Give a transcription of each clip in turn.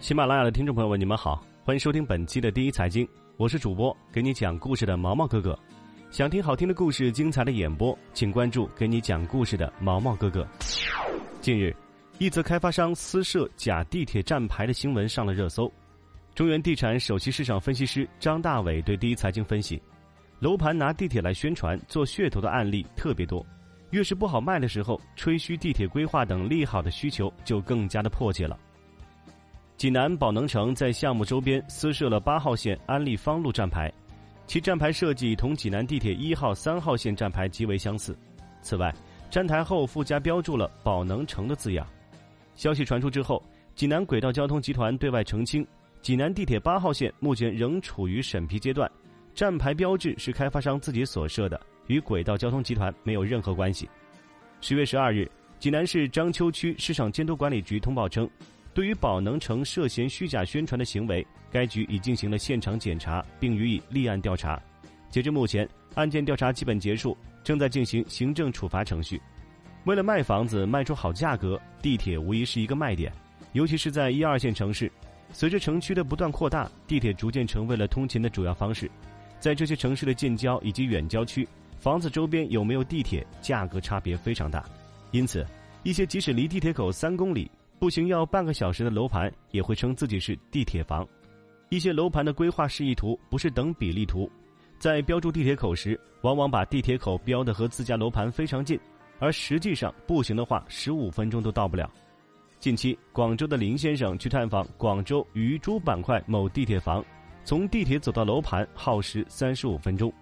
喜马拉雅的听众朋友们，你们好，欢迎收听本期的第一财经，我是主播给你讲故事的毛毛哥哥。想听好听的故事、精彩的演播，请关注给你讲故事的毛毛哥哥。近日，一则开发商私设假地铁站牌的新闻上了热搜。中原地产首席市场分析师张大伟对第一财经分析，楼盘拿地铁来宣传做噱头的案例特别多，越是不好卖的时候，吹嘘地铁规划等利好的需求就更加的迫切了。济南宝能城在项目周边私设了八号线安利方路站牌。其站牌设计同济南地铁一号、三号线站牌极为相似。此外，站台后附加标注了“宝能城”的字样。消息传出之后，济南轨道交通集团对外澄清，济南地铁八号线目前仍处于审批阶段，站牌标志是开发商自己所设的，与轨道交通集团没有任何关系。十月十二日，济南市章丘区市场监督管理局通报称。对于宝能城涉嫌虚假宣传的行为，该局已进行了现场检查，并予以立案调查。截至目前，案件调查基本结束，正在进行行政处罚程序。为了卖房子卖出好价格，地铁无疑是一个卖点，尤其是在一二线城市。随着城区的不断扩大，地铁逐渐成为了通勤的主要方式。在这些城市的近郊以及远郊区，房子周边有没有地铁，价格差别非常大。因此，一些即使离地铁口三公里，步行要半个小时的楼盘也会称自己是地铁房，一些楼盘的规划示意图不是等比例图，在标注地铁口时，往往把地铁口标的和自家楼盘非常近，而实际上步行的话，十五分钟都到不了。近期，广州的林先生去探访广州鱼珠板块某地铁房，从地铁走到楼盘耗时三十五分钟。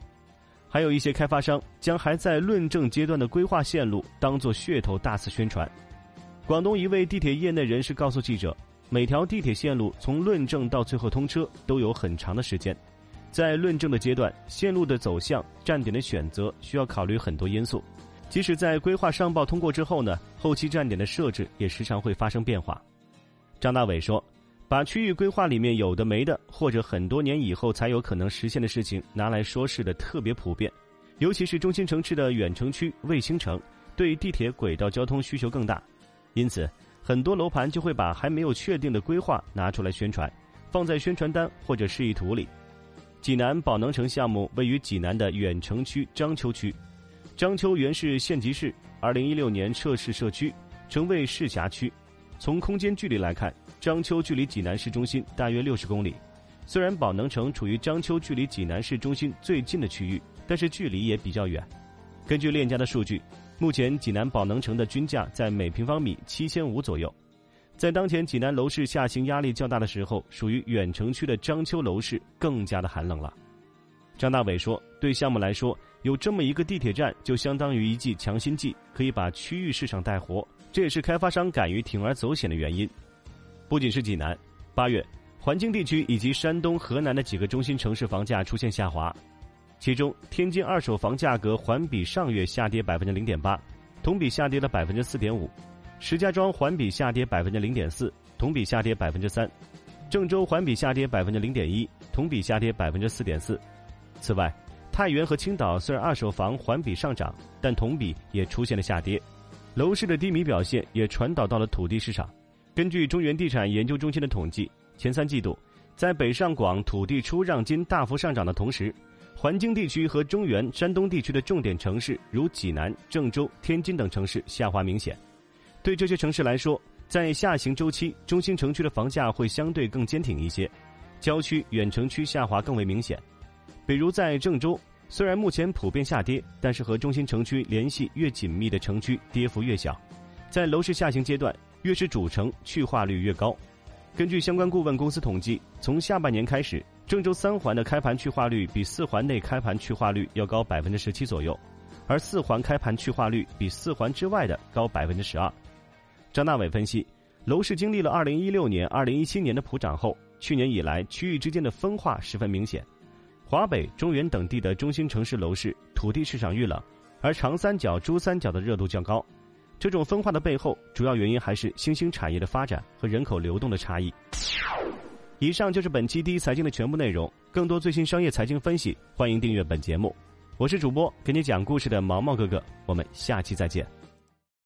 还有一些开发商将还在论证阶段的规划线路当做噱头大肆宣传。广东一位地铁业内人士告诉记者：“每条地铁线路从论证到最后通车都有很长的时间，在论证的阶段，线路的走向、站点的选择需要考虑很多因素。即使在规划上报通过之后呢，后期站点的设置也时常会发生变化。”张大伟说：“把区域规划里面有的没的，或者很多年以后才有可能实现的事情拿来说事的特别普遍，尤其是中心城市的远城区、卫星城，对地铁轨道交通需求更大。”因此，很多楼盘就会把还没有确定的规划拿出来宣传，放在宣传单或者示意图里。济南宝能城项目位于济南的远城区章丘区，章丘原是县级市，二零一六年撤市设区，成为市辖区。从空间距离来看，章丘距离济南市中心大约六十公里。虽然宝能城处于章丘距离济南市中心最近的区域，但是距离也比较远。根据链家的数据。目前，济南宝能城的均价在每平方米七千五左右。在当前济南楼市下行压力较大的时候，属于远城区的章丘楼市更加的寒冷了。张大伟说：“对项目来说，有这么一个地铁站，就相当于一剂强心剂，可以把区域市场带活。这也是开发商敢于铤而走险的原因。不仅是济南，八月，环京地区以及山东、河南的几个中心城市房价出现下滑。”其中，天津二手房价格环比上月下跌百分之零点八，同比下跌了百分之四点五；石家庄环比下跌百分之零点四，同比下跌百分之三；郑州环比下跌百分之零点一，同比下跌百分之四点四。此外，太原和青岛虽然二手房环比上涨，但同比也出现了下跌。楼市的低迷表现也传导到了土地市场。根据中原地产研究中心的统计，前三季度，在北上广土地出让金大幅上涨的同时，环京地区和中原、山东地区的重点城市，如济南、郑州、天津等城市下滑明显。对这些城市来说，在下行周期，中心城区的房价会相对更坚挺一些；郊区、远城区下滑更为明显。比如在郑州，虽然目前普遍下跌，但是和中心城区联系越紧密的城区跌幅越小。在楼市下行阶段，越是主城，去化率越高。根据相关顾问公司统计，从下半年开始。郑州三环的开盘去化率比四环内开盘去化率要高百分之十七左右，而四环开盘去化率比四环之外的高百分之十二。张大伟分析，楼市经历了二零一六年、二零一七年的普涨后，去年以来区域之间的分化十分明显。华北、中原等地的中心城市楼市土地市场遇冷，而长三角、珠三角的热度较高。这种分化的背后，主要原因还是新兴产业的发展和人口流动的差异。以上就是本期第一财经的全部内容。更多最新商业财经分析，欢迎订阅本节目。我是主播给你讲故事的毛毛哥哥，我们下期再见。